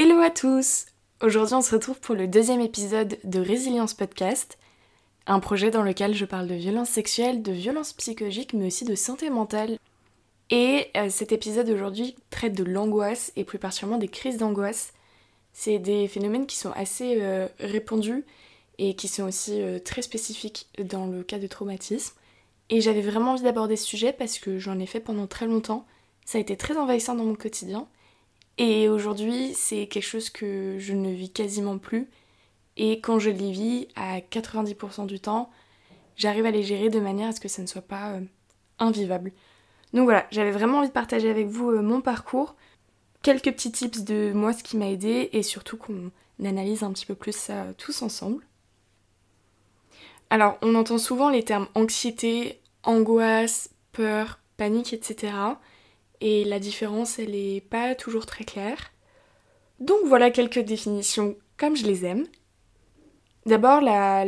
Hello à tous Aujourd'hui on se retrouve pour le deuxième épisode de Résilience Podcast, un projet dans lequel je parle de violences sexuelles, de violences psychologiques mais aussi de santé mentale. Et euh, cet épisode aujourd'hui traite de l'angoisse et plus particulièrement des crises d'angoisse. C'est des phénomènes qui sont assez euh, répandus et qui sont aussi euh, très spécifiques dans le cas de traumatisme. Et j'avais vraiment envie d'aborder ce sujet parce que j'en ai fait pendant très longtemps. Ça a été très envahissant dans mon quotidien. Et aujourd'hui, c'est quelque chose que je ne vis quasiment plus. Et quand je les vis, à 90% du temps, j'arrive à les gérer de manière à ce que ça ne soit pas euh, invivable. Donc voilà, j'avais vraiment envie de partager avec vous euh, mon parcours, quelques petits tips de moi, ce qui m'a aidé, et surtout qu'on analyse un petit peu plus ça tous ensemble. Alors, on entend souvent les termes anxiété, angoisse, peur, panique, etc. Et la différence, elle n'est pas toujours très claire. Donc voilà quelques définitions comme je les aime. D'abord, la,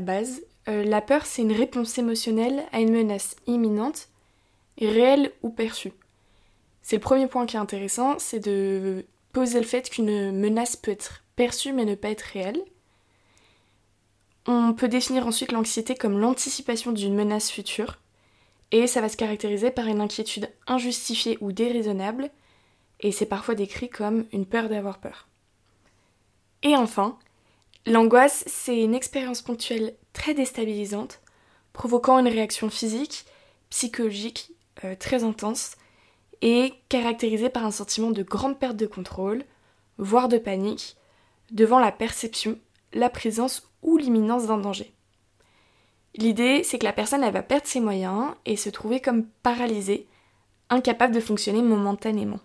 base. Euh, la peur, c'est une réponse émotionnelle à une menace imminente, réelle ou perçue. C'est le premier point qui est intéressant, c'est de poser le fait qu'une menace peut être perçue mais ne pas être réelle. On peut définir ensuite l'anxiété comme l'anticipation d'une menace future, et ça va se caractériser par une inquiétude injustifiée ou déraisonnable, et c'est parfois décrit comme une peur d'avoir peur. Et enfin, l'angoisse, c'est une expérience ponctuelle très déstabilisante, provoquant une réaction physique, psychologique euh, très intense, et caractérisée par un sentiment de grande perte de contrôle, voire de panique, devant la perception, la présence ou l'imminence d'un danger. L'idée, c'est que la personne, elle va perdre ses moyens et se trouver comme paralysée, incapable de fonctionner momentanément.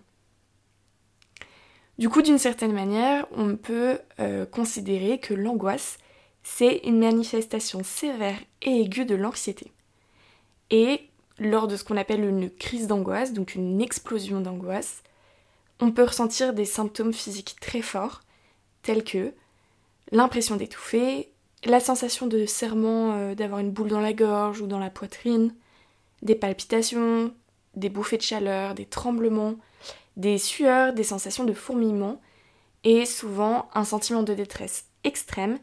Du coup, d'une certaine manière, on peut euh, considérer que l'angoisse, c'est une manifestation sévère et aiguë de l'anxiété. Et lors de ce qu'on appelle une crise d'angoisse, donc une explosion d'angoisse, on peut ressentir des symptômes physiques très forts, tels que l'impression d'étouffer, la sensation de serrement, euh, d'avoir une boule dans la gorge ou dans la poitrine, des palpitations, des bouffées de chaleur, des tremblements, des sueurs, des sensations de fourmillement et souvent un sentiment de détresse extrême,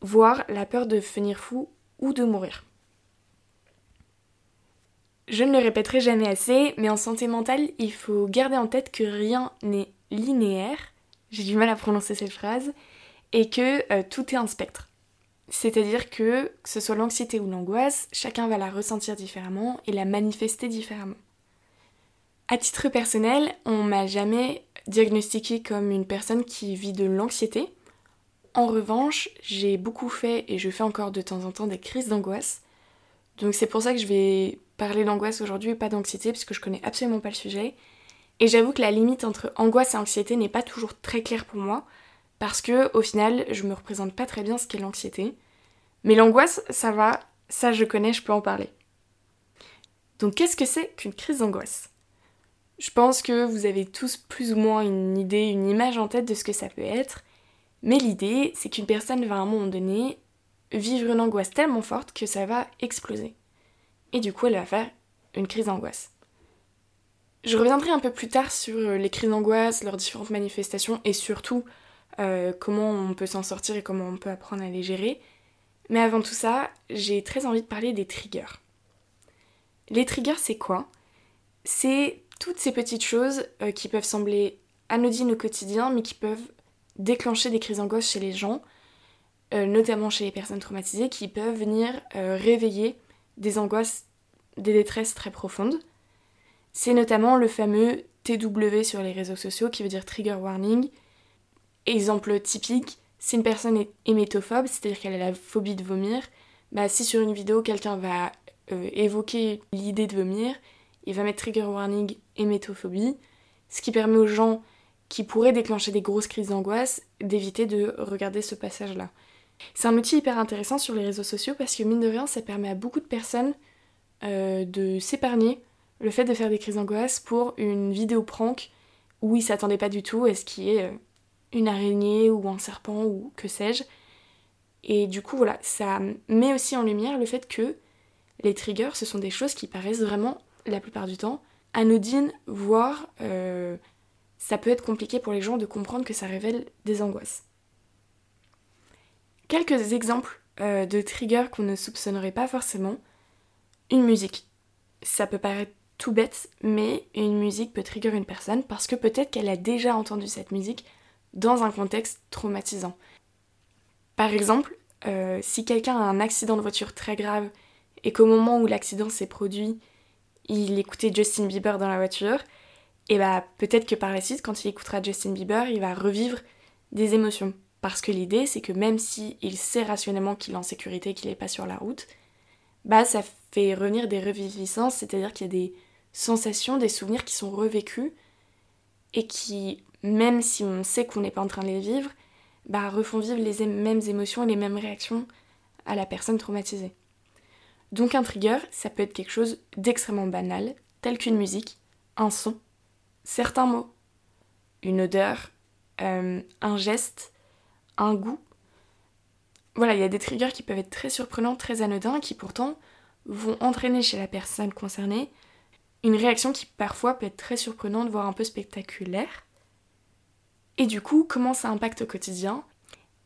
voire la peur de finir fou ou de mourir. Je ne le répéterai jamais assez, mais en santé mentale, il faut garder en tête que rien n'est linéaire, j'ai du mal à prononcer cette phrase, et que euh, tout est un spectre. C'est-à-dire que, que ce soit l'anxiété ou l'angoisse, chacun va la ressentir différemment et la manifester différemment. À titre personnel, on m'a jamais diagnostiqué comme une personne qui vit de l'anxiété. En revanche, j'ai beaucoup fait et je fais encore de temps en temps des crises d'angoisse. Donc c'est pour ça que je vais parler d'angoisse aujourd'hui et pas d'anxiété parce que je connais absolument pas le sujet. Et j'avoue que la limite entre angoisse et anxiété n'est pas toujours très claire pour moi parce que au final, je me représente pas très bien ce qu'est l'anxiété. Mais l'angoisse, ça va, ça je connais, je peux en parler. Donc qu'est-ce que c'est qu'une crise d'angoisse? Je pense que vous avez tous plus ou moins une idée, une image en tête de ce que ça peut être, mais l'idée, c'est qu'une personne va à un moment donné vivre une angoisse tellement forte que ça va exploser. Et du coup, elle va faire une crise d'angoisse. Je reviendrai un peu plus tard sur les crises d'angoisse, leurs différentes manifestations et surtout euh, comment on peut s'en sortir et comment on peut apprendre à les gérer. Mais avant tout ça, j'ai très envie de parler des triggers. Les triggers, c'est quoi? C'est toutes ces petites choses euh, qui peuvent sembler anodines au quotidien, mais qui peuvent déclencher des crises d'angoisse chez les gens, euh, notamment chez les personnes traumatisées, qui peuvent venir réveiller des angoisses, des détresses très profondes. C'est notamment le fameux TW sur les réseaux sociaux qui veut dire trigger warning, Exemple typique, si une personne est hémétophobe, c'est-à-dire qu'elle a la phobie de vomir, bah si sur une vidéo quelqu'un va euh, évoquer l'idée de vomir, il va mettre trigger warning hémétophobie, ce qui permet aux gens qui pourraient déclencher des grosses crises d'angoisse d'éviter de regarder ce passage-là. C'est un outil hyper intéressant sur les réseaux sociaux parce que mine de rien, ça permet à beaucoup de personnes euh, de s'épargner le fait de faire des crises d'angoisse pour une vidéo prank où ils s'attendaient pas du tout à ce qui est euh, une araignée ou un serpent ou que sais-je. Et du coup, voilà, ça met aussi en lumière le fait que les triggers, ce sont des choses qui paraissent vraiment, la plupart du temps, anodines, voire euh, ça peut être compliqué pour les gens de comprendre que ça révèle des angoisses. Quelques exemples euh, de triggers qu'on ne soupçonnerait pas forcément. Une musique. Ça peut paraître tout bête, mais une musique peut trigger une personne parce que peut-être qu'elle a déjà entendu cette musique dans un contexte traumatisant. Par exemple, euh, si quelqu'un a un accident de voiture très grave et qu'au moment où l'accident s'est produit, il écoutait Justin Bieber dans la voiture, et bah peut-être que par la suite, quand il écoutera Justin Bieber, il va revivre des émotions. Parce que l'idée, c'est que même si il sait rationnellement qu'il est en sécurité, qu'il n'est pas sur la route, bah ça fait revenir des reviviscences, c'est-à-dire qu'il y a des sensations, des souvenirs qui sont revécus et qui, même si on sait qu'on n'est pas en train de les vivre, bah refont vivre les mêmes émotions et les mêmes réactions à la personne traumatisée. Donc un trigger, ça peut être quelque chose d'extrêmement banal, tel qu'une musique, un son, certains mots, une odeur, euh, un geste, un goût. Voilà, il y a des triggers qui peuvent être très surprenants, très anodins, qui pourtant vont entraîner chez la personne concernée une réaction qui parfois peut être très surprenante, voire un peu spectaculaire. Et du coup, comment ça impacte au quotidien?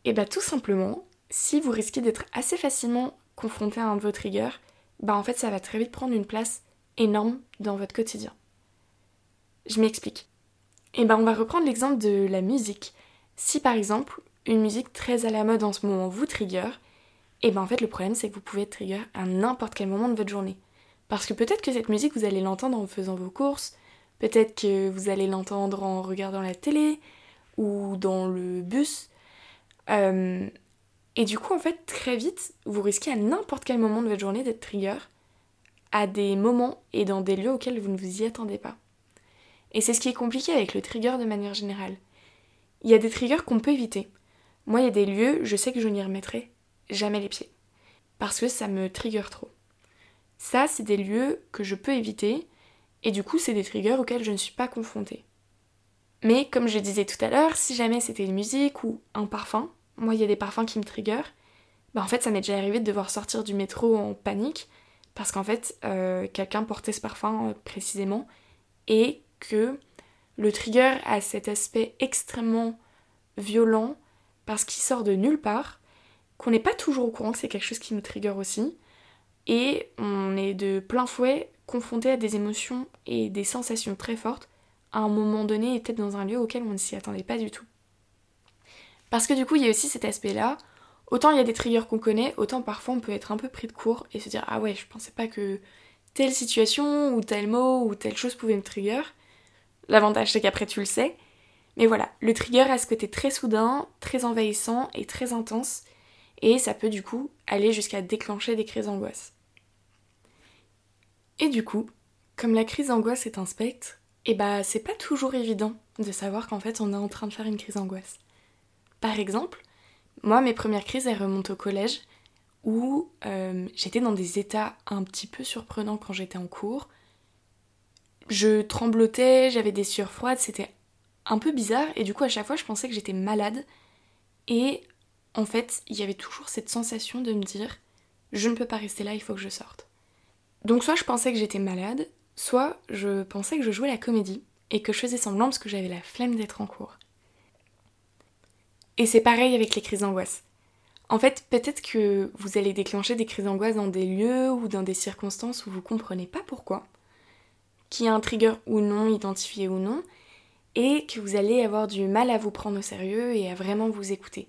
Et eh bien tout simplement, si vous risquez d'être assez facilement confronté à un de vos triggers, bah en fait ça va très vite prendre une place énorme dans votre quotidien. Je m'explique. Et eh ben on va reprendre l'exemple de la musique. Si par exemple une musique très à la mode en ce moment vous trigger, et eh ben en fait le problème c'est que vous pouvez être trigger à n'importe quel moment de votre journée. Parce que peut-être que cette musique vous allez l'entendre en faisant vos courses, peut-être que vous allez l'entendre en regardant la télé ou dans le bus. Euh, et du coup en fait très vite vous risquez à n'importe quel moment de votre journée d'être trigger à des moments et dans des lieux auxquels vous ne vous y attendez pas. Et c'est ce qui est compliqué avec le trigger de manière générale. Il y a des triggers qu'on peut éviter. Moi, il y a des lieux, je sais que je n'y remettrai jamais les pieds. Parce que ça me trigger trop. Ça, c'est des lieux que je peux éviter, et du coup, c'est des triggers auxquels je ne suis pas confrontée. Mais comme je disais tout à l'heure, si jamais c'était une musique ou un parfum, moi il y a des parfums qui me trigger, bah en fait ça m'est déjà arrivé de devoir sortir du métro en panique parce qu'en fait euh, quelqu'un portait ce parfum euh, précisément et que le trigger a cet aspect extrêmement violent parce qu'il sort de nulle part, qu'on n'est pas toujours au courant que c'est quelque chose qui nous trigger aussi, et on est de plein fouet confronté à des émotions et des sensations très fortes à un moment donné et peut-être dans un lieu auquel on ne s'y attendait pas du tout. Parce que du coup, il y a aussi cet aspect-là. Autant il y a des triggers qu'on connaît, autant parfois on peut être un peu pris de court et se dire Ah ouais, je pensais pas que telle situation ou tel mot ou telle chose pouvait me trigger. L'avantage c'est qu'après tu le sais. Mais voilà, le trigger a ce côté très soudain, très envahissant et très intense, et ça peut du coup aller jusqu'à déclencher des crises d'angoisse. Et du coup, comme la crise d'angoisse est un spectre, et eh bah c'est pas toujours évident de savoir qu'en fait on est en train de faire une crise d'angoisse. Par exemple, moi mes premières crises elles remontent au collège où euh, j'étais dans des états un petit peu surprenants quand j'étais en cours, je tremblotais, j'avais des sueurs froides, c'était un peu bizarre et du coup à chaque fois je pensais que j'étais malade et en fait il y avait toujours cette sensation de me dire je ne peux pas rester là, il faut que je sorte. Donc soit je pensais que j'étais malade, soit je pensais que je jouais la comédie et que je faisais semblant parce que j'avais la flemme d'être en cours. Et c'est pareil avec les crises d'angoisse. En fait, peut-être que vous allez déclencher des crises d'angoisse dans des lieux ou dans des circonstances où vous comprenez pas pourquoi qui est un trigger ou non, identifié ou non, et que vous allez avoir du mal à vous prendre au sérieux et à vraiment vous écouter.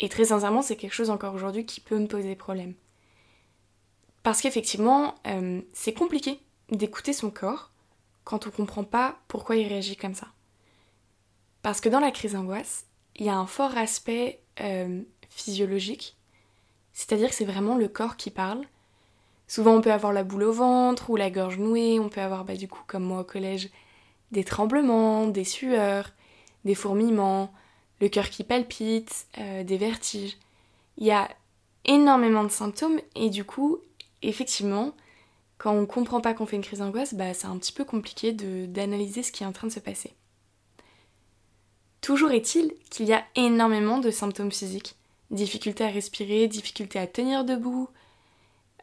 Et très sincèrement, c'est quelque chose encore aujourd'hui qui peut me poser problème. Parce qu'effectivement, euh, c'est compliqué d'écouter son corps quand on comprend pas pourquoi il réagit comme ça. Parce que dans la crise d'angoisse, il y a un fort aspect euh, physiologique, c'est-à-dire que c'est vraiment le corps qui parle, Souvent on peut avoir la boule au ventre ou la gorge nouée, on peut avoir bah, du coup comme moi au collège des tremblements, des sueurs, des fourmillements, le cœur qui palpite, euh, des vertiges. Il y a énormément de symptômes et du coup effectivement quand on comprend pas qu'on fait une crise d'angoisse, bah, c'est un petit peu compliqué d'analyser ce qui est en train de se passer. Toujours est-il qu'il y a énormément de symptômes physiques. Difficulté à respirer, difficulté à tenir debout,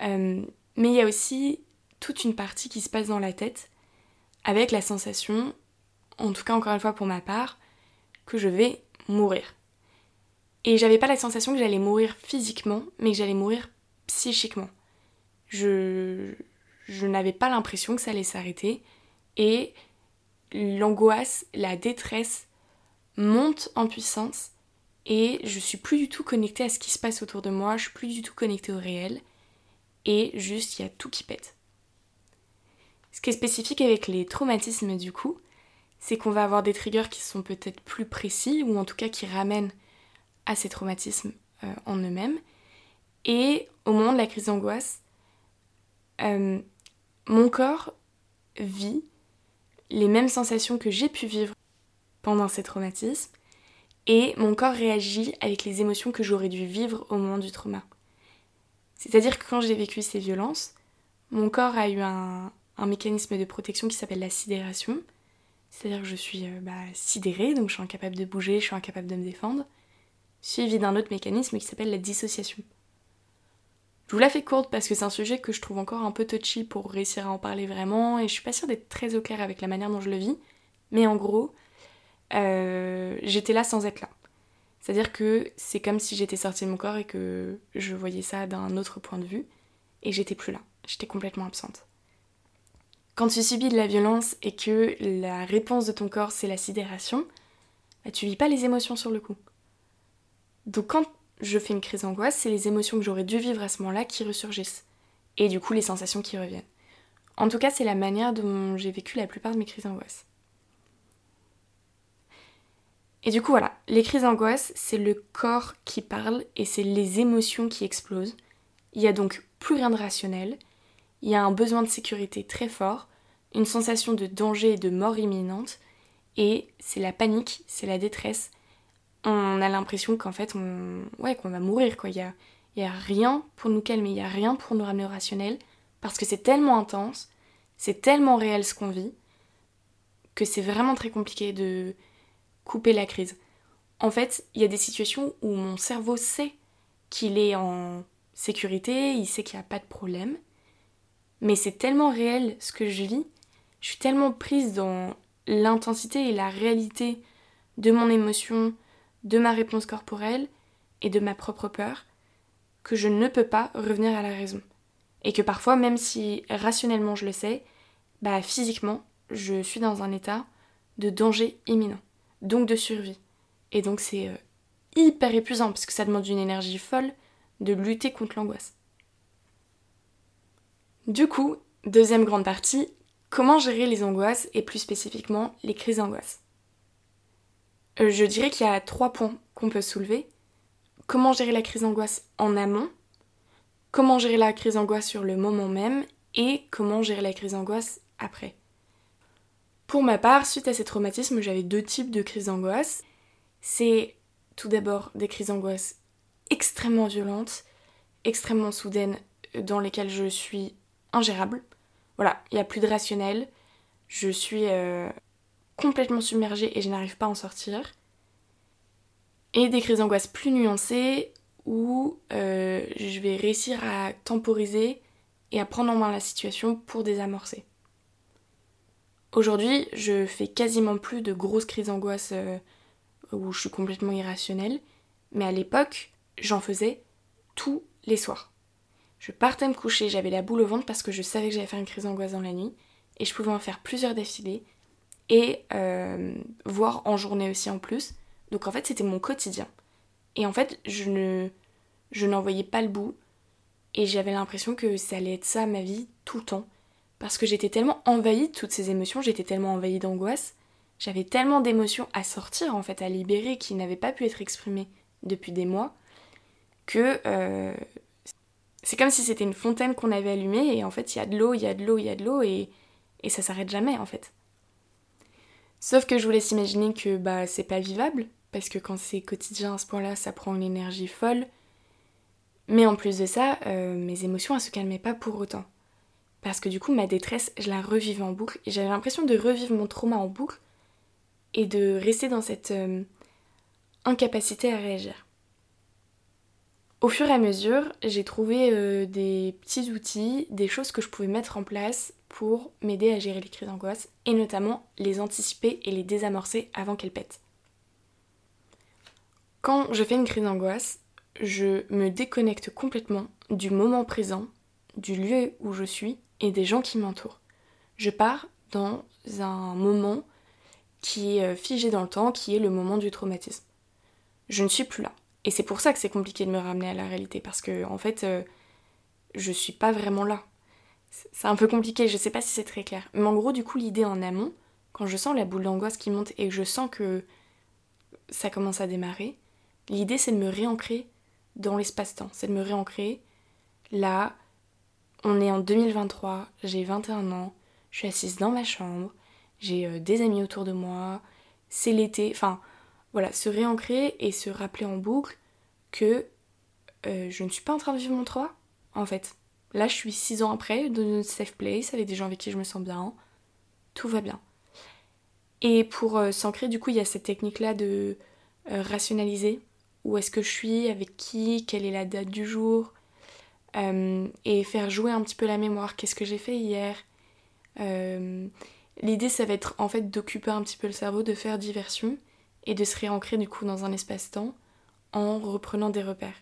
euh, mais il y a aussi toute une partie qui se passe dans la tête avec la sensation en tout cas encore une fois pour ma part, que je vais mourir. Et j'avais pas la sensation que j'allais mourir physiquement, mais que j'allais mourir psychiquement. Je, je n'avais pas l'impression que ça allait s'arrêter. Et l'angoisse, la détresse monte en puissance et je suis plus du tout connectée à ce qui se passe autour de moi, je suis plus du tout connectée au réel et juste il y a tout qui pète. Ce qui est spécifique avec les traumatismes du coup, c'est qu'on va avoir des triggers qui sont peut-être plus précis ou en tout cas qui ramènent à ces traumatismes euh, en eux-mêmes. Et au moment de la crise d'angoisse, euh, mon corps vit les mêmes sensations que j'ai pu vivre pendant ces traumatismes et mon corps réagit avec les émotions que j'aurais dû vivre au moment du trauma. C'est-à-dire que quand j'ai vécu ces violences, mon corps a eu un, mécanisme de protection qui s'appelle la sidération. C'est-à-dire que je suis euh, bah, sidérée, donc je suis incapable de bouger, je suis incapable de me défendre, suivi d'un autre mécanisme qui s'appelle la dissociation. Je vous la fais courte parce que c'est un sujet que je trouve encore un peu touchy pour réussir à en parler vraiment et je suis pas sûre d'être très au clair avec la manière dont je le vis. Mais en gros, euh, j'étais là sans être là. C'est-à-dire que c'est comme si j'étais sortie de mon corps et que je voyais ça d'un autre point de vue et j'étais plus là. J'étais complètement absente. Quand tu subis de la violence et que la réponse de ton corps c'est la sidération, bah, tu vis pas les émotions sur le coup. Donc quand je fais une crise d'angoisse, c'est les émotions que j'aurais dû vivre à ce moment-là qui ressurgissent. Et du coup, les sensations qui reviennent. En tout cas, c'est la manière dont j'ai vécu la plupart de mes crises d'angoisse. Et du coup, voilà, les crises d'angoisse, c'est le corps qui parle et c'est les émotions qui explosent. Il y a donc plus rien de rationnel, il y a un besoin de sécurité très fort, une sensation de danger et de mort imminente, et c'est la panique, c'est la détresse, on a l'impression qu'en fait, on, ouais, qu'on va mourir, quoi. Il y a, y a rien pour nous calmer, il y a rien pour nous ramener au rationnel, parce que c'est tellement intense, c'est tellement réel ce qu'on vit, que c'est vraiment très compliqué de couper la crise. En fait, il y a des situations où mon cerveau sait qu'il est en sécurité, il sait qu'il n'y a pas de problème, mais c'est tellement réel ce que je vis, je suis tellement prise dans l'intensité et la réalité de mon émotion, de ma réponse corporelle et de ma propre peur que je ne peux pas revenir à la raison. Et que parfois, même si rationnellement je le sais, bah physiquement, je suis dans un état de danger imminent, donc de survie. Et donc c'est euh, hyper épuisant parce que ça demande une énergie folle de lutter contre l'angoisse. Du coup, deuxième grande partie, comment gérer les angoisses et plus spécifiquement les crises d'angoisse. Euh, je dirais qu'il y a trois points qu'on peut soulever. Comment gérer la crise d'angoisse en amont, comment gérer la crise d'angoisse sur le moment même et comment gérer la crise d'angoisse après. Pour ma part, suite à ces traumatismes, j'avais deux types de crises d'angoisse. C'est tout d'abord des crises d'angoisse extrêmement violentes, extrêmement soudaines, dans lesquelles je suis ingérable. Voilà, il n'y a plus de rationnel. Je suis euh, complètement submergée et je n'arrive pas à en sortir. Et des crises d'angoisse plus nuancées où euh, je vais réussir à temporiser et à prendre en main la situation pour désamorcer. Aujourd'hui, je fais quasiment plus de grosses crises d'angoisse euh, où je suis complètement irrationnelle, mais à l'époque, j'en faisais tous les soirs. Je partais me coucher, j'avais la boule au ventre parce que je savais que j'allais faire une crise d'angoisse dans la nuit, et je pouvais en faire plusieurs d'affilée, et euh, voir en journée aussi en plus. Donc en fait c'était mon quotidien. Et en fait je ne je n'en voyais pas le bout et j'avais l'impression que ça allait être ça ma vie tout le temps. Parce que j'étais tellement envahie de toutes ces émotions, j'étais tellement envahie d'angoisse, j'avais tellement d'émotions à sortir en fait, à libérer qui n'avaient pas pu être exprimées depuis des mois, que euh, c'est comme si c'était une fontaine qu'on avait allumée et en fait il y a de l'eau, il y a de l'eau, il y a de l'eau et, et ça s'arrête jamais en fait. Sauf que je vous laisse imaginer que bah c'est pas vivable, parce que quand c'est quotidien à ce point-là, ça prend une énergie folle. Mais en plus de ça, euh, mes émotions elles se calmaient pas pour autant. Parce que du coup, ma détresse, je la revivais en boucle, et j'avais l'impression de revivre mon trauma en boucle, et de rester dans cette euh, incapacité à réagir. Au fur et à mesure, j'ai trouvé euh, des petits outils, des choses que je pouvais mettre en place pour m'aider à gérer les crises d'angoisse et notamment les anticiper et les désamorcer avant qu'elles pètent. Quand je fais une crise d'angoisse, je me déconnecte complètement du moment présent, du lieu où je suis et des gens qui m'entourent. Je pars dans un moment qui est euh, figé dans le temps, qui est le moment du traumatisme. Je ne suis plus là. Et c'est pour ça que c'est compliqué de me ramener à la réalité, parce que en fait, euh, je suis pas vraiment là. C'est un peu compliqué, je sais pas si c'est très clair. Mais en gros, du coup, l'idée en amont, quand je sens la boule d'angoisse qui monte et que je sens que ça commence à démarrer, l'idée c'est de me réancrer dans l'espace-temps, c'est de me réancrer là. On est en 2023, j'ai 21 ans, je suis assise dans ma chambre, j'ai euh, des amis autour de moi, c'est l'été, enfin voilà, se réancrer et se rappeler en boucle que euh, je ne suis pas en train de vivre mon 3, en fait. Là, je suis 6 ans après, dans une safe place, avec des gens avec qui je me sens bien. Tout va bien. Et pour euh, s'ancrer, du coup, il y a cette technique-là de euh, rationaliser. Où est-ce que je suis, avec qui, quelle est la date du jour. et faire jouer un petit peu la mémoire. Qu'est-ce que j'ai fait hier L'idée, ça va être en fait d'occuper un petit peu le cerveau, de faire diversion et de se réancrer du coup dans un espace-temps en reprenant des repères.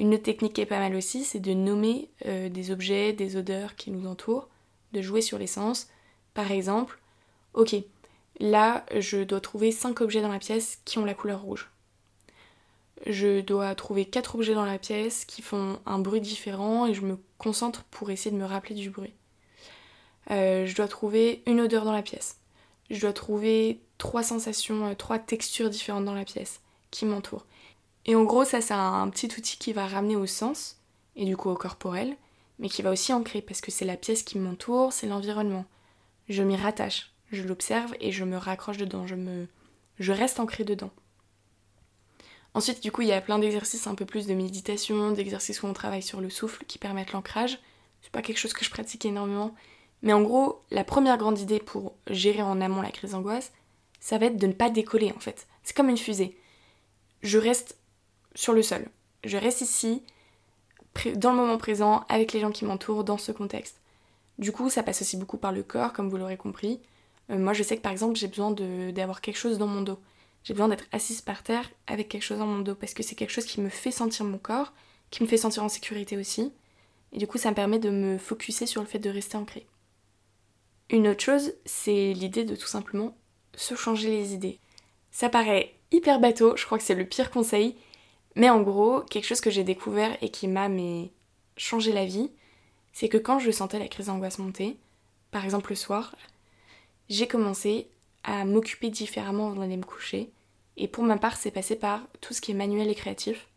Une autre technique qui est pas mal aussi, c'est de nommer euh, des objets, des odeurs qui nous entourent, de jouer sur les sens. Par exemple, ok, là je dois trouver 5 objets dans la pièce qui ont la couleur rouge. Je dois trouver 4 objets dans la pièce qui font un bruit différent et je me concentre pour essayer de me rappeler du bruit. Euh, je dois trouver une odeur dans la pièce. Je dois trouver trois sensations, euh, trois textures différentes dans la pièce qui m'entourent. Et en gros, ça, c'est un, petit outil qui va ramener au sens, et du coup au corporel, mais qui va aussi ancrer, parce que c'est la pièce qui m'entoure, c'est l'environnement. Je m'y rattache, je l'observe et je me raccroche dedans, je, me, je reste ancré dedans. Ensuite, du coup, il y a plein d'exercices un peu plus de méditation, d'exercices où on travaille sur le souffle qui permettent l'ancrage. C'est pas quelque chose que je pratique énormément, mais en gros, la première grande idée pour gérer en amont la crise d'angoisse, ça va être de ne pas décoller en fait. C'est comme une fusée. Je reste sur le sol. Je reste ici, dans le moment présent, avec les gens qui m'entourent, dans ce contexte. Du coup, ça passe aussi beaucoup par le corps, comme vous l'aurez compris. Euh, moi, je sais que par exemple, j'ai besoin d'avoir quelque chose dans mon dos. J'ai besoin d'être assise par terre avec quelque chose dans mon dos, parce que c'est quelque chose qui me fait sentir mon corps, qui me fait sentir en sécurité aussi. Et du coup, ça me permet de me focuser sur le fait de rester ancré. Une autre chose, c'est l'idée de tout simplement se changer les idées. Ça paraît hyper bateau, je crois que c'est le pire conseil, mais en gros, quelque chose que j'ai découvert et qui m'a changé la vie, c'est que quand je sentais la crise d'angoisse monter, par exemple le soir, j'ai commencé à m'occuper différemment avant d'aller me coucher, et pour ma part, c'est passé par tout ce qui est manuel et créatif.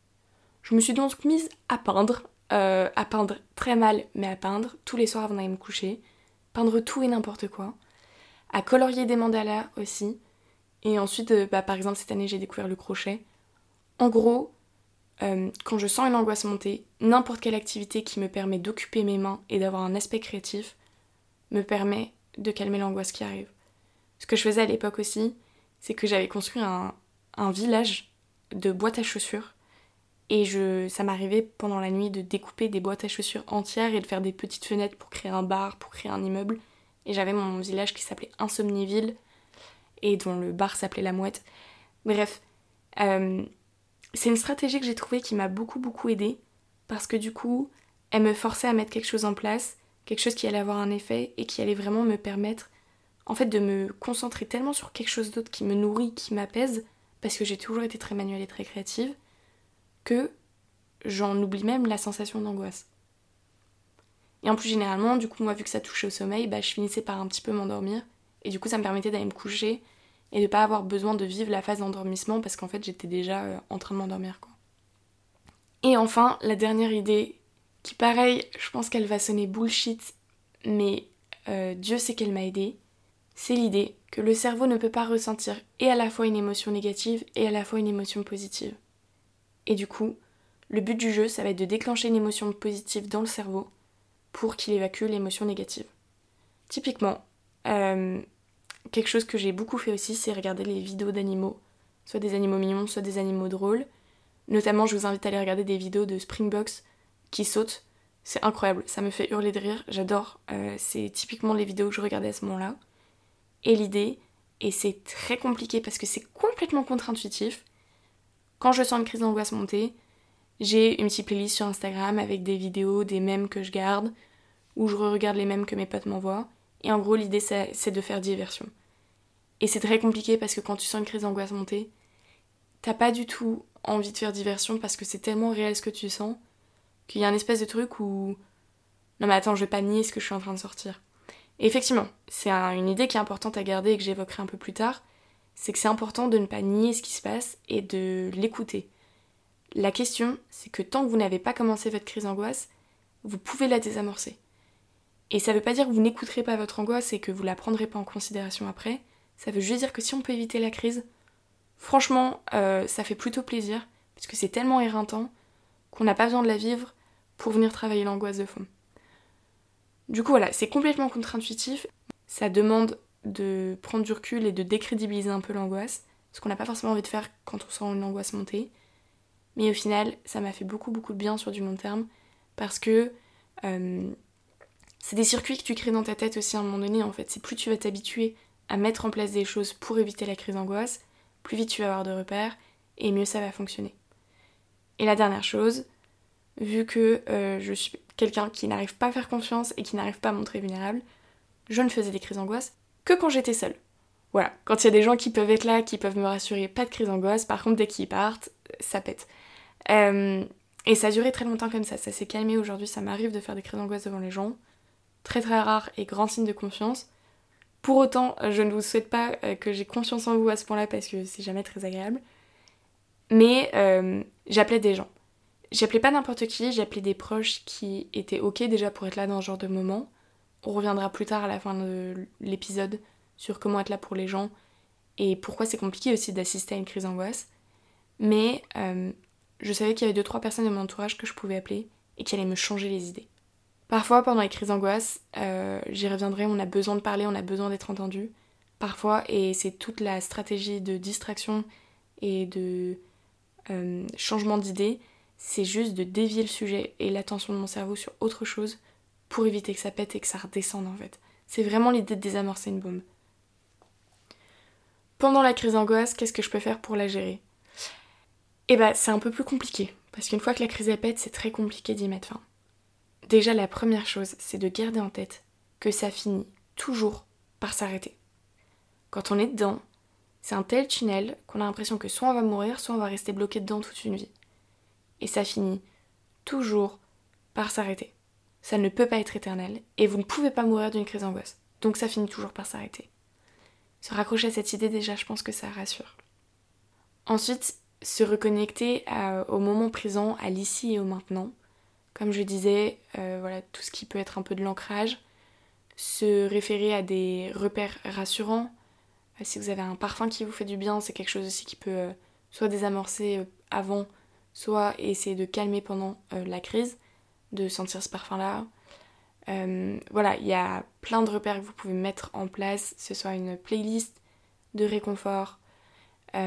Je me suis donc mise à peindre, euh, à peindre très mal, mais à peindre tous les soirs avant d'aller me coucher, peindre tout et n'importe quoi, à colorier des mandalas aussi. Et ensuite, euh, bah, par exemple, cette année, j'ai découvert le crochet. En gros, euh, quand je sens une angoisse monter, n'importe quelle activité qui me permet d'occuper mes mains et d'avoir un aspect créatif me permet de calmer l'angoisse qui arrive. Ce que je faisais à l'époque aussi, c'est que j'avais construit un, village de boîtes à chaussures. Et je, ça m'arrivait pendant la nuit de découper des boîtes à chaussures entières et de faire des petites fenêtres pour créer un bar, pour créer un immeuble. Et j'avais mon village qui s'appelait Insomnieville et dont le bar s'appelait La Mouette. Bref, euh, c'est une stratégie que j'ai trouvée qui m'a beaucoup beaucoup aidée parce que du coup, elle me forçait à mettre quelque chose en place, quelque chose qui allait avoir un effet et qui allait vraiment me permettre en fait de me concentrer tellement sur quelque chose d'autre qui me nourrit, qui m'apaise parce que j'ai toujours été très manuelle et très créative que j'en oublie même la sensation d'angoisse. Et en plus généralement, du coup, moi, vu que ça touchait au sommeil, bah, je finissais par un petit peu m'endormir. Et du coup, ça me permettait d'aller me coucher et de pas avoir besoin de vivre la phase d'endormissement parce qu'en fait, j'étais déjà euh, en train de m'endormir. Et enfin, la dernière idée, qui pareil, je pense qu'elle va sonner bullshit, mais euh, Dieu sait qu'elle m'a aidée, c'est l'idée que le cerveau ne peut pas ressentir et à la fois une émotion négative et à la fois une émotion positive. Et du coup, le but du jeu, ça va être de déclencher une émotion positive dans le cerveau pour qu'il évacue l'émotion négative. Typiquement, euh, quelque chose que j'ai beaucoup fait aussi, c'est regarder les vidéos d'animaux, soit des animaux mignons, soit des animaux drôles. Notamment, je vous invite à aller regarder des vidéos de Springbox qui sautent. C'est incroyable, ça me fait hurler de rire, j'adore. Euh, c'est typiquement les vidéos que je regardais à ce moment-là. Et l'idée, et c'est très compliqué parce que c'est complètement contre-intuitif, quand je sens une crise d'angoisse monter, j'ai une petite playlist sur Instagram avec des vidéos, des mèmes que je garde, où je regarde les mèmes que mes potes m'envoient. Et en gros, l'idée, c'est de faire diversion. Et c'est très compliqué parce que quand tu sens une crise d'angoisse monter, t'as pas du tout envie de faire diversion parce que c'est tellement réel ce que tu sens qu'il y a un espèce de truc où. Non mais attends, je vais pas nier ce que je suis en train de sortir. Et effectivement, c'est une idée qui est importante à garder et que j'évoquerai un peu plus tard, c'est que c'est important de ne pas nier ce qui se passe et de l'écouter. La question, c'est que tant que vous n'avez pas commencé votre crise d'angoisse, vous pouvez la désamorcer. Et ça veut pas dire que vous n'écouterez pas votre angoisse et que vous la prendrez pas en considération après. Ça veut juste dire que si on peut éviter la crise, franchement, euh, ça fait plutôt plaisir, puisque c'est tellement éreintant qu'on n'a pas besoin de la vivre pour venir travailler l'angoisse de fond. Du coup, voilà, c'est complètement contre-intuitif. Ça demande de prendre du recul et de décrédibiliser un peu l'angoisse, ce qu'on n'a pas forcément envie de faire quand on sent une angoisse monter. Mais au final, ça m'a fait beaucoup beaucoup de bien sur du long terme, parce que euh, c'est des circuits que tu crées dans ta tête aussi à un moment donné, en fait. C'est plus tu vas t'habituer à mettre en place des choses pour éviter la crise d'angoisse, plus vite tu vas avoir de repères, et mieux ça va fonctionner. Et la dernière chose, vu que euh, je suis quelqu'un qui n'arrive pas à faire confiance et qui n'arrive pas à montrer vulnérable, je ne faisais des crises d'angoisse que quand j'étais seule. Voilà, quand il y a des gens qui peuvent être là, qui peuvent me rassurer, pas de crise d'angoisse, par contre dès qu'ils partent, ça pète. Euh, et ça a duré très longtemps comme ça, ça s'est calmé aujourd'hui, ça m'arrive de faire des crises d'angoisse devant les gens. Très très rare et grand signe de confiance. Pour autant, je ne vous souhaite pas euh, que j'ai confiance en vous à ce point-là parce que c'est jamais très agréable. Mais euh, j'appelais des gens. J'appelais pas n'importe qui, j'appelais des proches qui étaient ok déjà pour être là dans ce genre de moment. On reviendra plus tard à la fin de l'épisode sur comment être là pour les gens et pourquoi c'est compliqué aussi d'assister à une crise d'angoisse. Mais euh, je savais qu'il y avait deux trois personnes de mon entourage que je pouvais appeler et qui allaient me changer les idées. Parfois, pendant les crises d'angoisse, euh, j'y reviendrai, on a besoin de parler, on a besoin d'être entendu. Parfois, et c'est toute la stratégie de distraction et de euh, changement d'idée, c'est juste de dévier le sujet et l'attention de mon cerveau sur autre chose pour éviter que ça pète et que ça redescende en fait. C'est vraiment l'idée de désamorcer une bombe. Pendant la crise d'angoisse, qu'est-ce que je peux faire pour la gérer? Eh bah, c'est un peu plus compliqué, parce qu'une fois que la crise est pète, c'est très compliqué d'y mettre fin. Déjà, la première chose, c'est de garder en tête que ça finit toujours par s'arrêter. Quand on est dedans, c'est un tel tunnel qu'on a l'impression que soit on va mourir, soit on va rester bloqué dedans toute une vie. Et ça finit toujours par s'arrêter. Ça ne peut pas être éternel, et vous ne pouvez pas mourir d'une crise d'angoisse. Donc ça finit toujours par s'arrêter. Se raccrocher à cette idée déjà, je pense que ça rassure. Ensuite, se reconnecter au moment présent, à l'ici et au maintenant. Comme je disais, euh, voilà, tout ce qui peut être un peu de l'ancrage, se référer à des repères rassurants. Euh, si vous avez un parfum qui vous fait du bien, c'est quelque chose aussi qui peut euh, soit désamorcer avant, soit essayer de calmer pendant la crise, de sentir ce parfum-là. voilà, il y a plein de repères que vous pouvez mettre en place, ce soit une playlist de réconfort. et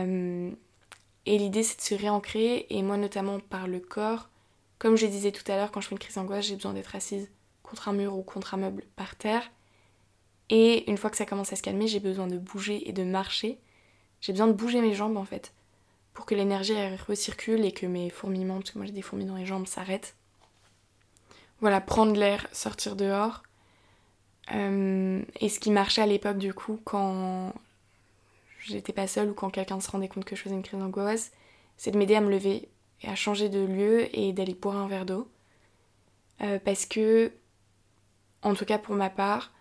l'idée c'est de se réancrer, et moi notamment par le corps, comme je disais tout à l'heure, quand je fais une crise d'angoisse, j'ai besoin d'être assise contre un mur ou contre un meuble par terre. Et une fois que ça commence à se calmer, j'ai besoin de bouger et de marcher. J'ai besoin de bouger mes jambes en fait, pour que l'énergie recircule et que mes fourmillements, parce que moi j'ai des fourmis dans les jambes, s'arrêtent. Voilà, prendre l'air, sortir dehors. Euh, et ce qui marchait à l'époque du coup, quand j'étais pas seule ou quand quelqu'un se rendait compte que je faisais une crise d'angoisse, c'est de m'aider à me lever à changer de lieu et d'aller boire un verre d'eau. Euh, parce que, en tout cas pour ma part,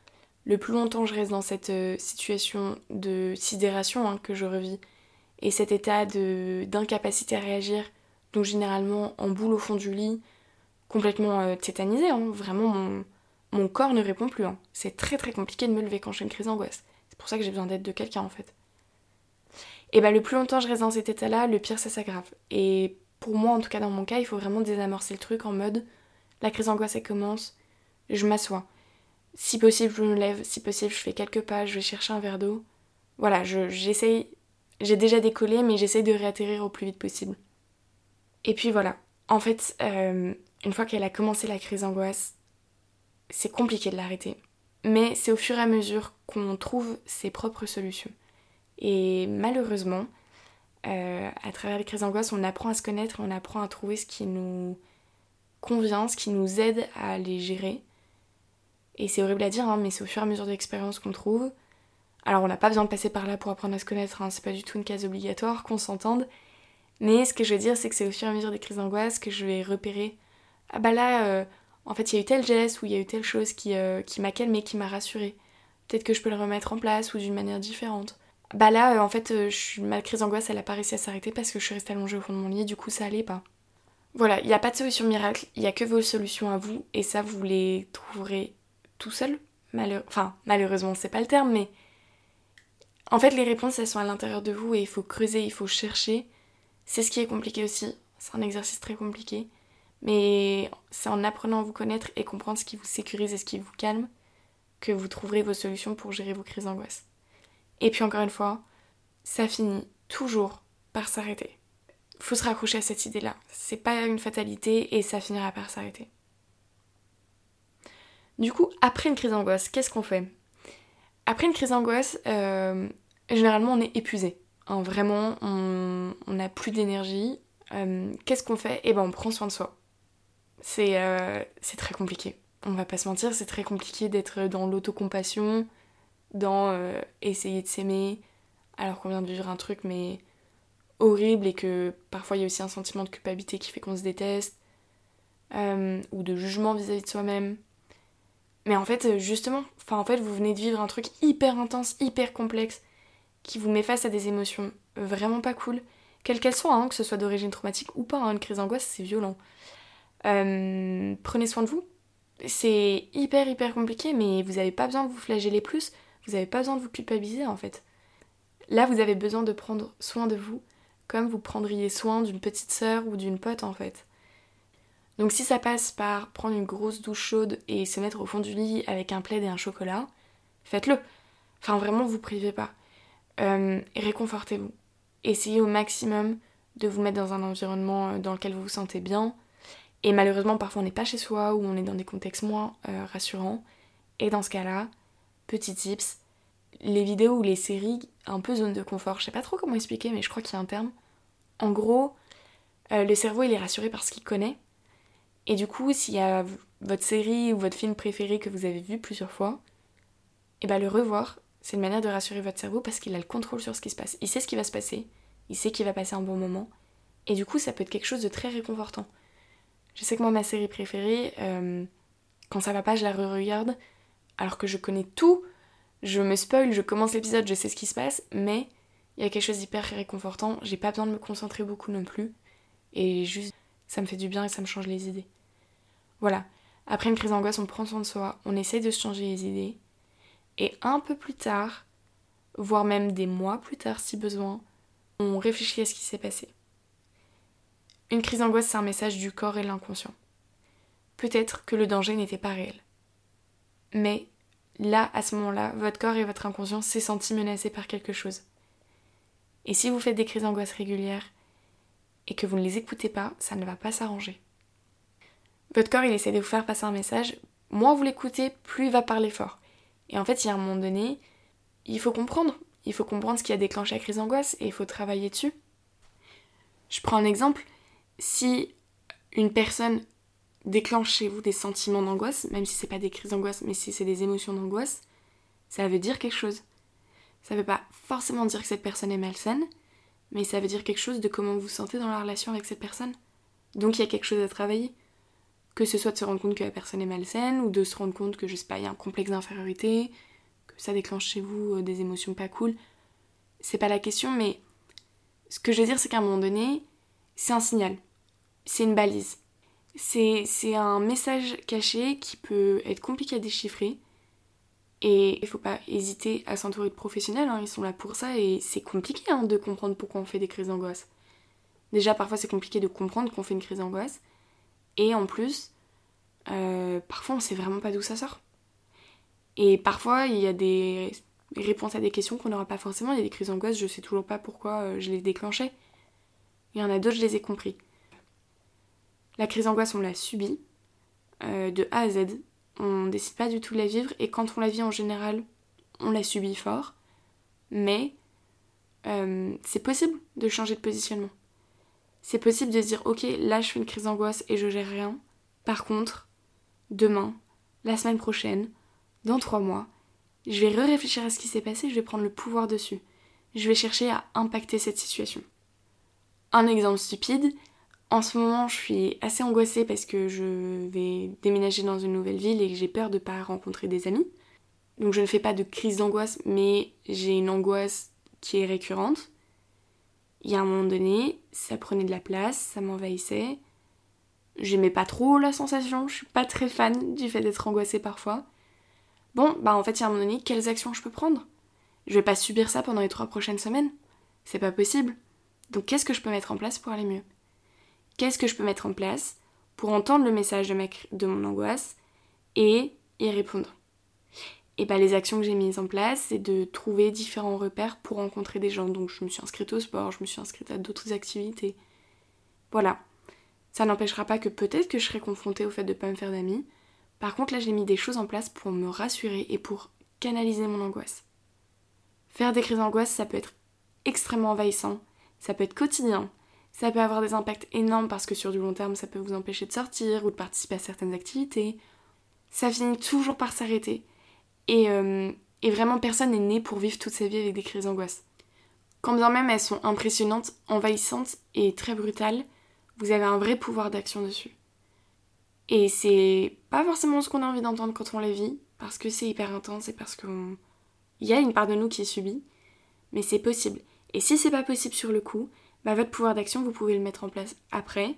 le plus longtemps je reste dans cette euh, situation de sidération hein, que je revis et cet état d'incapacité à réagir, donc généralement en boule au fond du lit, complètement euh, tétanisé, hein. vraiment mon, mon, corps ne répond plus. Hein. C'est très très compliqué de me lever quand j'ai une crise d'angoisse. C'est pour ça que j'ai besoin d'aide de quelqu'un en fait. Et bah le plus longtemps je reste dans cet état-là, le pire ça s'aggrave. Et pour moi, en tout cas dans mon cas, il faut vraiment désamorcer le truc en mode la crise d'angoisse elle commence, je m'assois. Si possible, je me lève, si possible, je fais quelques pas, je vais chercher un verre d'eau. Voilà, j'essaye, j'ai déjà décollé, mais j'essaye de réatterrir au plus vite possible. Et puis voilà, en fait, euh, une fois qu'elle a commencé la crise d'angoisse, c'est compliqué de l'arrêter. Mais c'est au fur et à mesure qu'on trouve ses propres solutions. Et malheureusement, euh, à travers les crises d'angoisse, on apprend à se connaître on apprend à trouver ce qui nous convient, ce qui nous aide à les gérer. Et c'est horrible à dire, hein, mais c'est au fur et à mesure de l'expérience qu'on trouve. Alors on n'a pas besoin de passer par là pour apprendre à se connaître, hein, c'est pas du tout une case obligatoire, qu'on s'entende. Mais ce que je veux dire, c'est que c'est au fur et à mesure des crises d'angoisse que je vais repérer. Ah bah là, euh, en fait, il y a eu tel geste ou il y a eu telle chose qui, euh, qui m'a calmé, qui m'a rassuré. Peut-être que je peux le remettre en place ou d'une manière différente. Bah là, euh, en fait, je ma crise d'angoisse, elle a pas réussi à s'arrêter parce que je suis restée allongée au fond de mon lit, du coup, ça allait pas. Voilà, il n'y a pas de solution miracle, il n'y a que vos solutions à vous, et ça, vous les trouverez tout seul. Enfin, malheureusement, c'est pas le terme, mais en fait, les réponses, elles sont à l'intérieur de vous et il faut creuser, il faut chercher. C'est ce qui est compliqué aussi. C'est un exercice très compliqué. Mais c'est en apprenant à vous connaître et comprendre ce qui vous sécurise et ce qui vous calme que vous trouverez vos solutions pour gérer vos crises d'angoisse. Et puis encore une fois, ça finit toujours par s'arrêter. Faut se raccrocher à cette idée-là. C'est pas une fatalité et ça finira par s'arrêter. Du coup, après une crise d'angoisse, qu'est-ce qu'on fait? Après une crise d'angoisse, euh, généralement on est épuisé. Hein, vraiment, on n'a plus d'énergie. Euh, qu'est-ce qu'on fait? Eh ben, on prend soin de soi. Euh, c'est très compliqué. On va pas se mentir, c'est très compliqué d'être dans l'autocompassion, dans euh, essayer de s'aimer, alors qu'on vient de vivre un truc, mais horrible, et que parfois il y a aussi un sentiment de culpabilité qui fait qu'on se déteste, ou de jugement vis-à-vis de soi-même. Mais en fait, justement, enfin en fait, vous venez de vivre un truc hyper intense, hyper complexe, qui vous met face à des émotions vraiment pas cool, quelles qu'elles soient, hein, que ce soit d'origine traumatique ou pas, hein, une crise d'angoisse c'est violent. Euh, prenez soin de vous. C'est hyper hyper compliqué, mais vous n'avez pas besoin de vous flageller plus, vous n'avez pas besoin de vous culpabiliser en fait. Là, vous avez besoin de prendre soin de vous comme vous prendriez soin d'une petite sœur ou d'une pote en fait. Donc si ça passe par prendre une grosse douche chaude et se mettre au fond du lit avec un plaid et un chocolat, faites-le. Enfin vraiment, vous privez pas. Euh, réconfortez-vous. Essayez au maximum de vous mettre dans un environnement euh, dans lequel vous vous sentez bien. Et malheureusement, parfois on n'est pas chez soi ou on est dans des contextes moins euh, rassurants. Et dans ce cas-là, petit tips, les vidéos ou les séries un peu zone de confort, je sais pas trop comment expliquer, mais je crois qu'il y a un terme. En gros, le cerveau il est rassuré par ce qu'il connaît. Et du coup, s'il y a votre série ou votre film préféré que vous avez vu plusieurs fois, et ben le revoir, c'est une manière de rassurer votre cerveau parce qu'il a le contrôle sur ce qui se passe. Il sait ce qui va se passer, il sait qu'il va passer un bon moment, et du coup ça peut être quelque chose de très réconfortant. Je sais que moi ma série préférée, euh, quand ça va pas je la re-regarde, alors que je connais tout, je me spoil, je commence l'épisode, je sais ce qui se passe, mais il y a quelque chose d'hyper réconfortant, j'ai pas besoin de me concentrer beaucoup non plus, et juste ça me fait du bien et ça me change les idées. Voilà, après une crise d'angoisse on prend soin de soi, on essaye de se changer les idées, et un peu plus tard, voire même des mois plus tard si besoin, on réfléchit à ce qui s'est passé. Une crise d'angoisse, c'est un message du corps et de l'inconscient. Peut-être que le danger n'était pas réel. Mais là, à ce moment-là, votre corps et votre inconscient s'est senti menacés par quelque chose. Et si vous faites des crises d'angoisse régulières et que vous ne les écoutez pas, ça ne va pas s'arranger. Votre corps, il essaie de vous faire passer un message. Moins vous l'écoutez, plus il va parler fort. Et en fait, il y a un moment donné, il faut comprendre. Il faut comprendre ce qui a déclenché la crise d'angoisse et il faut travailler dessus. Je prends un exemple. Si une personne déclenche chez vous des sentiments d'angoisse, même si c'est pas des crises d'angoisse, mais si c'est des émotions d'angoisse, ça veut dire quelque chose. Ça veut pas forcément dire que cette personne est malsaine, mais ça veut dire quelque chose de comment vous vous sentez dans la relation avec cette personne. Donc il y a quelque chose à travailler que ce soit de se rendre compte que la personne est malsaine ou de se rendre compte que je sais pas, il y a un complexe d'infériorité, que ça déclenche chez vous euh, des émotions pas cool. C'est pas la question, mais ce que je veux dire, c'est qu'à un moment donné, c'est un signal, c'est une balise. C'est un message caché qui peut être compliqué à déchiffrer. Et il faut pas hésiter à s'entourer de professionnels, hein, ils sont là pour ça et c'est compliqué hein, de comprendre pourquoi on fait des crises d'angoisse. Déjà, parfois c'est compliqué de comprendre qu'on fait une crise d'angoisse. Et en plus, euh, parfois on sait vraiment pas d'où ça sort. Et parfois il y a des réponses à des questions qu'on n'aura pas forcément. Il y a des crises d'angoisse, je sais toujours pas pourquoi euh, je les déclenchais. Il y en a d'autres, je les ai compris. La crise d'angoisse, on l'a subie euh, de A à Z. On décide pas du tout de la vivre et quand on la vit en général, on la subit fort. Mais euh, c'est possible de changer de positionnement. C'est possible de dire ok, là je fais une crise d'angoisse et je gère rien. Par contre, demain, la semaine prochaine, dans trois mois, je vais réfléchir à ce qui s'est passé, je vais prendre le pouvoir dessus. Je vais chercher à impacter cette situation. Un exemple stupide, en ce moment je suis assez angoissée parce que je vais déménager dans une nouvelle ville et que j'ai peur de ne pas rencontrer des amis. Donc je ne fais pas de crise d'angoisse, mais j'ai une angoisse qui est récurrente. Il y a un moment donné, ça prenait de la place, ça m'envahissait. J'aimais pas trop la sensation, je suis pas très fan du fait d'être angoissée parfois. Bon, bah en fait, il y a un moment donné, quelles actions je peux prendre? Je vais pas subir ça pendant les trois prochaines semaines. C'est pas possible. Donc qu'est-ce que je peux mettre en place pour aller mieux? Qu'est-ce que je peux mettre en place pour entendre le message de, mon angoisse et y répondre et bah, les actions que j'ai mises en place, c'est de trouver différents repères pour rencontrer des gens. Donc je me suis inscrite au sport, je me suis inscrite à d'autres activités. Voilà. Ça n'empêchera pas que peut-être que je serai confrontée au fait de ne pas me faire d'amis. Par contre, là, j'ai mis des choses en place pour me rassurer et pour canaliser mon angoisse. Faire des crises d'angoisse, ça peut être extrêmement envahissant, ça peut être quotidien, ça peut avoir des impacts énormes parce que sur du long terme, ça peut vous empêcher de sortir ou de participer à certaines activités. Ça finit toujours par s'arrêter. Euh, et, vraiment, personne n'est né pour vivre toute sa vie avec des crises d'angoisse. Quand bien même elles sont impressionnantes, envahissantes et très brutales, vous avez un vrai pouvoir d'action dessus. Et c'est pas forcément ce qu'on a envie d'entendre quand on les vit, parce que c'est hyper intense et parce qu'il y a une part de nous qui est subie, mais c'est possible. Et si c'est pas possible sur le coup, bah votre pouvoir d'action, vous pouvez le mettre en place après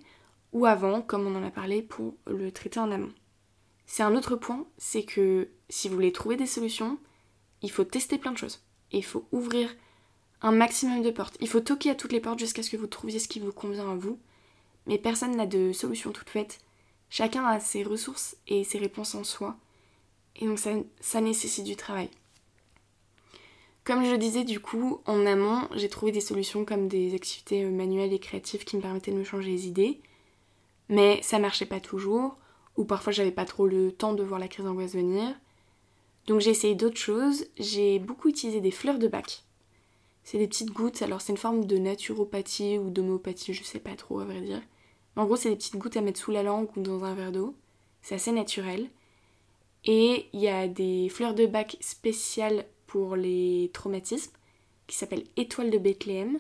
ou avant, comme on en a parlé, pour le traiter en amont. C'est un autre point, c'est que si vous voulez trouver des solutions, il faut tester plein de choses. Et il faut ouvrir un maximum de portes. Il faut toquer à toutes les portes jusqu'à ce que vous trouviez ce qui vous convient à vous. Mais personne n'a de solution toute faite. Chacun a ses ressources et ses réponses en soi. Et donc ça, ça nécessite du travail. Comme je le disais, du coup, en amont, j'ai trouvé des solutions comme des activités manuelles et créatives qui me permettaient de me changer les idées. Mais ça marchait pas toujours ou parfois j'avais pas trop le temps de voir la crise d'angoisse venir. Donc j'ai essayé d'autres choses. J'ai beaucoup utilisé des fleurs de bac. C'est des petites gouttes, alors c'est une forme de naturopathie ou d'homéopathie, je sais pas trop à vrai dire. En gros, c'est des petites gouttes à mettre sous la langue ou dans un verre d'eau. C'est assez naturel. Et il y a des fleurs de bac spéciales pour les traumatismes qui s'appellent étoiles de Bethléem.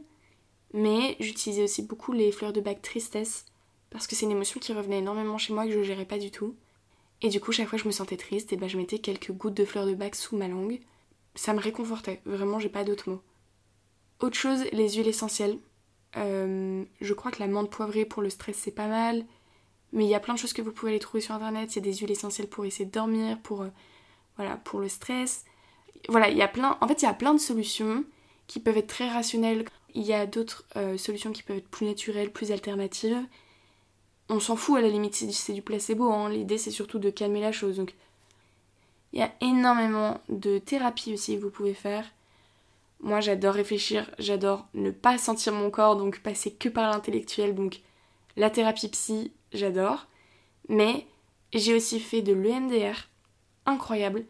Mais j'utilisais aussi beaucoup les fleurs de bac tristesse parce que c'est une émotion qui revenait énormément chez moi et que je gérais pas du tout. Et du coup, chaque fois que je me sentais triste, et eh ben, je mettais quelques gouttes de fleurs de bac sous ma langue. Ça me réconfortait, vraiment, j'ai pas d'autres mots. Autre chose, les huiles essentielles. Euh, je crois que la menthe poivrée pour le stress c'est pas mal, mais il y a plein de choses que vous pouvez aller trouver sur internet. C'est des huiles essentielles pour essayer de dormir, pour, euh, voilà, pour le stress. Voilà, il y a plein. En fait, il y a plein de solutions qui peuvent être très rationnelles. Il y a d'autres euh, solutions qui peuvent être plus naturelles, plus alternatives on s'en fout à la limite, c'est du placebo. Hein. L'idée c'est surtout de calmer la chose. Donc il y a énormément de thérapies aussi que vous pouvez faire. Moi j'adore réfléchir, j'adore ne pas sentir mon corps, donc passer que par l'intellectuel. Donc la thérapie psy, j'adore. Mais j'ai aussi fait de l'EMDR, incroyable.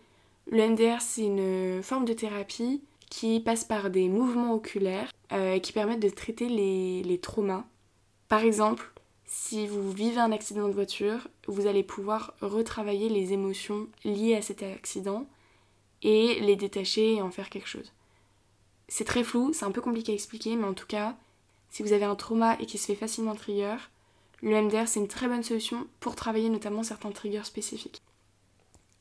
L'EMDR c'est une forme de thérapie qui passe par des mouvements oculaires euh, qui permettent de traiter les, les traumas. Par exemple, si vous vivez un accident de voiture, vous allez pouvoir retravailler les émotions liées à cet accident et les détacher et en faire quelque chose. C'est très flou, c'est un peu compliqué à expliquer, mais en tout cas, si vous avez un trauma et qui se fait facilement trigger, le MDR c'est une très bonne solution pour travailler notamment certains triggers spécifiques.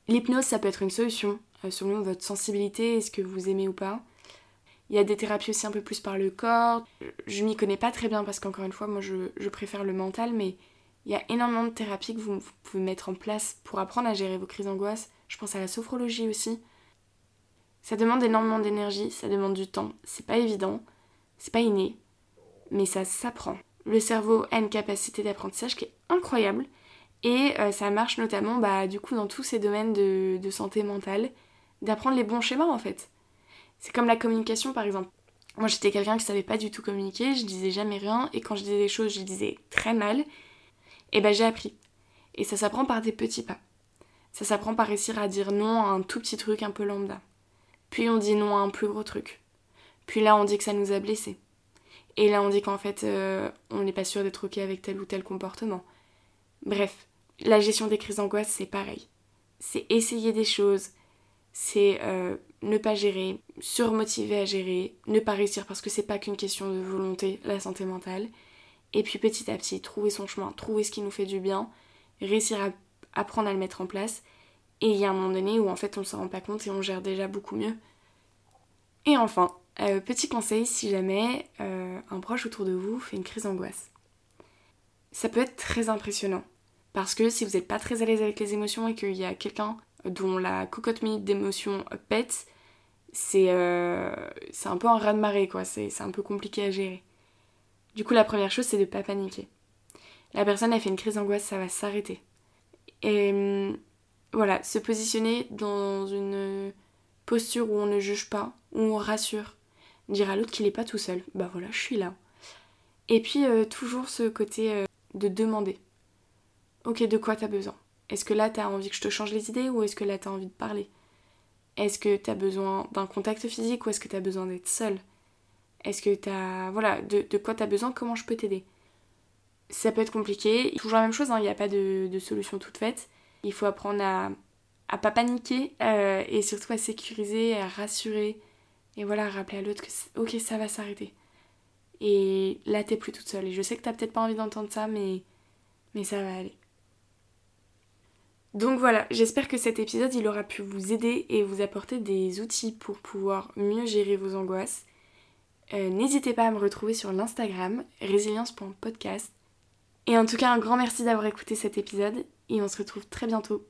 L'hypnose ça peut être une solution euh, selon votre sensibilité et ce que vous aimez ou pas. Il y a des thérapies aussi un peu plus par le corps. Je m'y connais pas très bien parce qu'encore une fois, moi je, préfère le mental, mais il y a énormément de thérapies que vous, pouvez mettre en place pour apprendre à gérer vos crises d'angoisse. Je pense à la sophrologie aussi. Ça demande énormément d'énergie, ça demande du temps. C'est pas évident, c'est pas inné, mais ça s'apprend. Le cerveau a une capacité d'apprentissage qui est incroyable et euh, ça marche notamment bah, du coup dans tous ces domaines de, santé mentale, d'apprendre les bons schémas en fait. C'est comme la communication par exemple. Moi j'étais quelqu'un qui savait pas du tout communiquer, je disais jamais rien et quand je disais des choses je disais très mal. Et ben j'ai appris. Et ça s'apprend par des petits pas. Ça s'apprend par réussir à dire non à un tout petit truc un peu lambda. Puis on dit non à un plus gros truc. Puis là on dit que ça nous a blessés. Et là on dit qu'en fait euh, on n'est pas sûr d'être ok avec tel ou tel comportement. Bref, la gestion des crises d'angoisse c'est pareil. C'est essayer des choses, c'est euh, ne pas gérer, surmotiver à gérer, ne pas réussir parce que c'est pas qu'une question de volonté, la santé mentale. Et puis petit à petit, trouver son chemin, trouver ce qui nous fait du bien, réussir à apprendre à le mettre en place. Et il y a un moment donné où en fait on ne s'en rend pas compte et on gère déjà beaucoup mieux. Et enfin, euh, petit conseil si jamais euh, un proche autour de vous fait une crise d'angoisse. Ça peut être très impressionnant. Parce que si vous n'êtes pas très à l'aise avec les émotions et qu'il y a quelqu'un dont la cocotte minute d'émotion pète, c'est euh, un peu un raz-de-marée, quoi. C'est un peu compliqué à gérer. Du coup, la première chose, c'est de ne pas paniquer. La personne a fait une crise d'angoisse, ça va s'arrêter. Et hum, voilà, se positionner dans une posture où on ne juge pas, où on rassure. Dire à l'autre qu'il n'est pas tout seul. Bah voilà, je suis là. Et puis, euh, toujours ce côté euh, de demander. Ok, de quoi t'as besoin? Est-ce que là, tu as envie que je te change les idées ou est-ce que là, tu as envie de parler? Est-ce que tu as besoin d'un contact physique ou est-ce que tu as besoin d'être seul Est-ce que tu as... Voilà, de, quoi tu as besoin? Comment je peux t'aider? Ça peut être compliqué. Toujours la même chose, hein, il n'y a pas de, solution toute faite. Il faut apprendre à, à pas paniquer euh, et surtout à sécuriser, à rassurer. Et voilà, à rappeler à l'autre que ok, ça va s'arrêter. Et là, t'es plus toute seule. Et je sais que t'as peut-être pas envie d'entendre ça, mais, mais ça va aller. Donc voilà, j'espère que cet épisode il aura pu vous aider et vous apporter des outils pour pouvoir mieux gérer vos angoisses. Euh, n'hésitez pas à me retrouver sur l'Instagram résilience.podcast. Et en tout cas, un grand merci d'avoir écouté cet épisode et on se retrouve très bientôt